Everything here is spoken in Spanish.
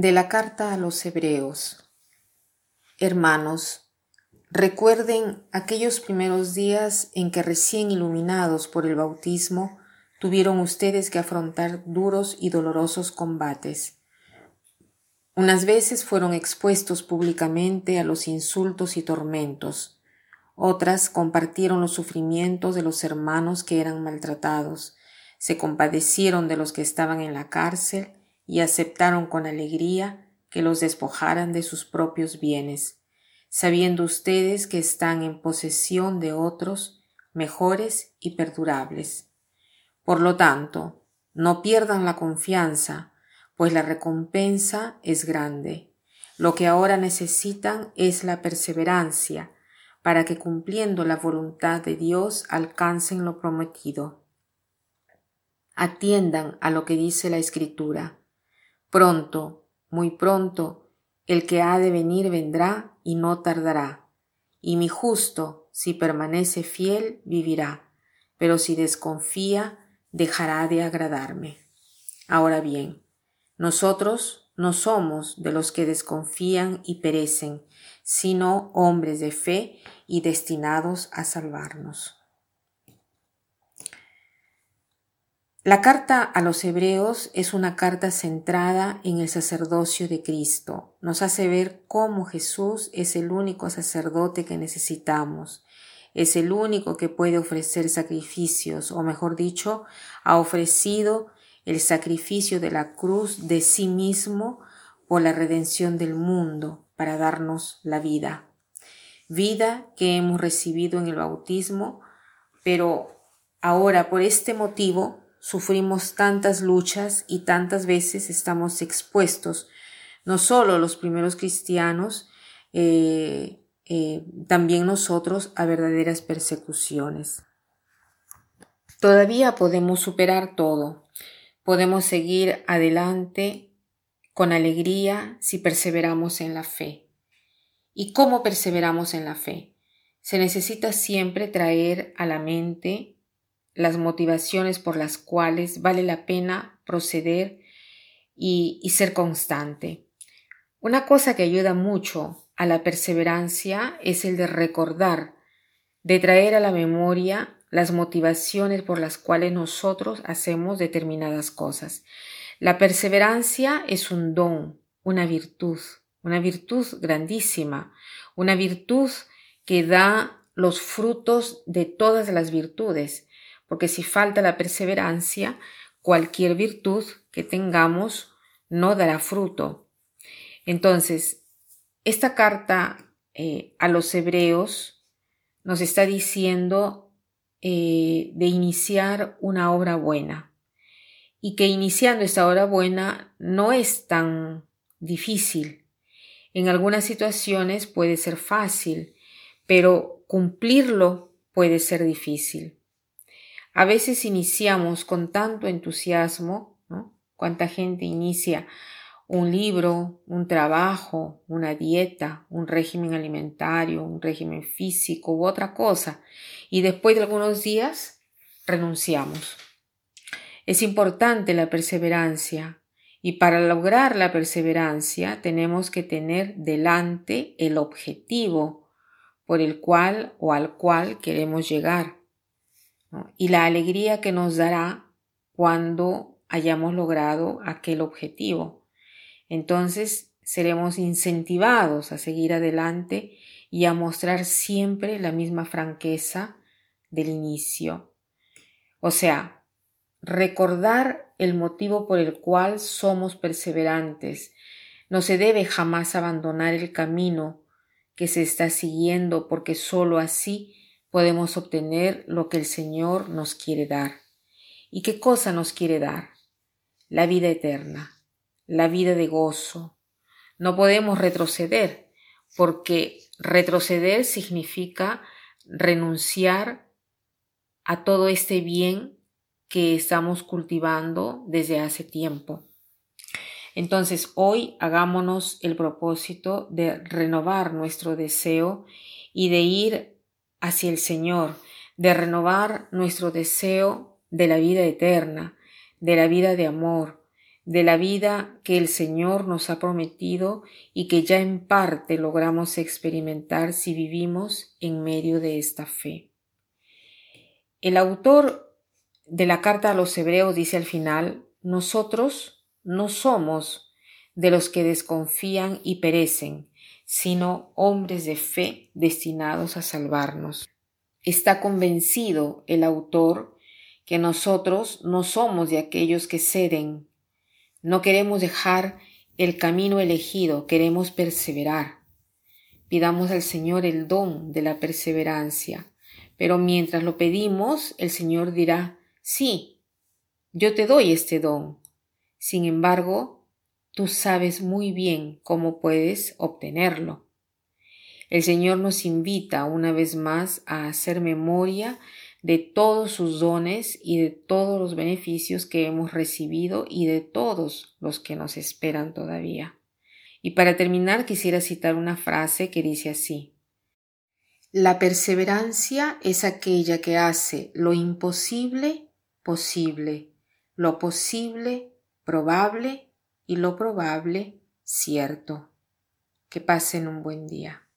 De la carta a los Hebreos. Hermanos, recuerden aquellos primeros días en que recién iluminados por el bautismo tuvieron ustedes que afrontar duros y dolorosos combates. Unas veces fueron expuestos públicamente a los insultos y tormentos, otras compartieron los sufrimientos de los hermanos que eran maltratados, se compadecieron de los que estaban en la cárcel y aceptaron con alegría que los despojaran de sus propios bienes, sabiendo ustedes que están en posesión de otros mejores y perdurables. Por lo tanto, no pierdan la confianza, pues la recompensa es grande. Lo que ahora necesitan es la perseverancia, para que cumpliendo la voluntad de Dios alcancen lo prometido. Atiendan a lo que dice la Escritura. Pronto, muy pronto, el que ha de venir vendrá y no tardará. Y mi justo, si permanece fiel, vivirá, pero si desconfía, dejará de agradarme. Ahora bien, nosotros no somos de los que desconfían y perecen, sino hombres de fe y destinados a salvarnos. La carta a los hebreos es una carta centrada en el sacerdocio de Cristo. Nos hace ver cómo Jesús es el único sacerdote que necesitamos. Es el único que puede ofrecer sacrificios, o mejor dicho, ha ofrecido el sacrificio de la cruz de sí mismo por la redención del mundo para darnos la vida. Vida que hemos recibido en el bautismo, pero ahora por este motivo sufrimos tantas luchas y tantas veces estamos expuestos, no solo los primeros cristianos, eh, eh, también nosotros a verdaderas persecuciones. Todavía podemos superar todo, podemos seguir adelante con alegría si perseveramos en la fe. ¿Y cómo perseveramos en la fe? Se necesita siempre traer a la mente las motivaciones por las cuales vale la pena proceder y, ser constante. Una cosa que ayuda mucho a la perseverancia es el de recordar, de traer a la memoria las motivaciones por las cuales nosotros hacemos determinadas cosas. La perseverancia es un don, una virtud, una virtud grandísima, una virtud que da los frutos de todas las virtudes porque si falta la perseverancia, cualquier virtud que tengamos no dará fruto. Entonces, esta carta eh, a los hebreos nos está diciendo eh, de iniciar una obra buena y que iniciando esta obra buena no es tan difícil. En algunas situaciones puede ser fácil, pero cumplirlo puede ser difícil. A veces iniciamos con tanto entusiasmo, ¿no? Cuánta gente inicia un libro, un trabajo, una dieta, un régimen alimentario, un régimen físico u otra cosa, y después de algunos días renunciamos. Es importante la perseverancia, y para lograr la perseverancia tenemos que tener delante el objetivo por el cual o al cual queremos llegar y la alegría que nos dará cuando hayamos logrado aquel objetivo. Entonces seremos incentivados a seguir adelante y a mostrar siempre la misma franqueza del inicio. O sea, recordar el motivo por el cual somos perseverantes. No se debe jamás abandonar el camino que se está siguiendo porque sólo así podemos obtener lo que el Señor nos quiere dar. ¿Y qué cosa nos quiere dar? La vida eterna, la vida de gozo. No podemos retroceder, porque retroceder significa renunciar a todo este bien que estamos cultivando desde hace tiempo. Entonces hoy hagámonos el propósito de renovar nuestro deseo y de ir hacia el Señor, de renovar nuestro deseo de la vida eterna, de la vida de amor, de la vida que el Señor nos ha prometido y que ya en parte logramos experimentar si vivimos en medio de esta fe. El autor de la carta a los hebreos dice al final, nosotros no somos de los que desconfían y perecen, sino hombres de fe destinados a salvarnos. Está convencido el autor que nosotros no somos de aquellos que ceden no queremos dejar el camino elegido, queremos perseverar. Pidamos al Señor el don de la perseverancia, pero mientras lo pedimos, el Señor dirá, sí, yo te doy este don. Sin embargo, tú sabes muy bien cómo puedes obtenerlo. El Señor nos invita una vez más a hacer memoria de todos sus dones y de todos los beneficios que hemos recibido y de todos los que nos esperan todavía. Y para terminar quisiera citar una frase que dice así La perseverancia es aquella que hace lo imposible posible, lo posible probable y lo probable cierto. Que pasen un buen día.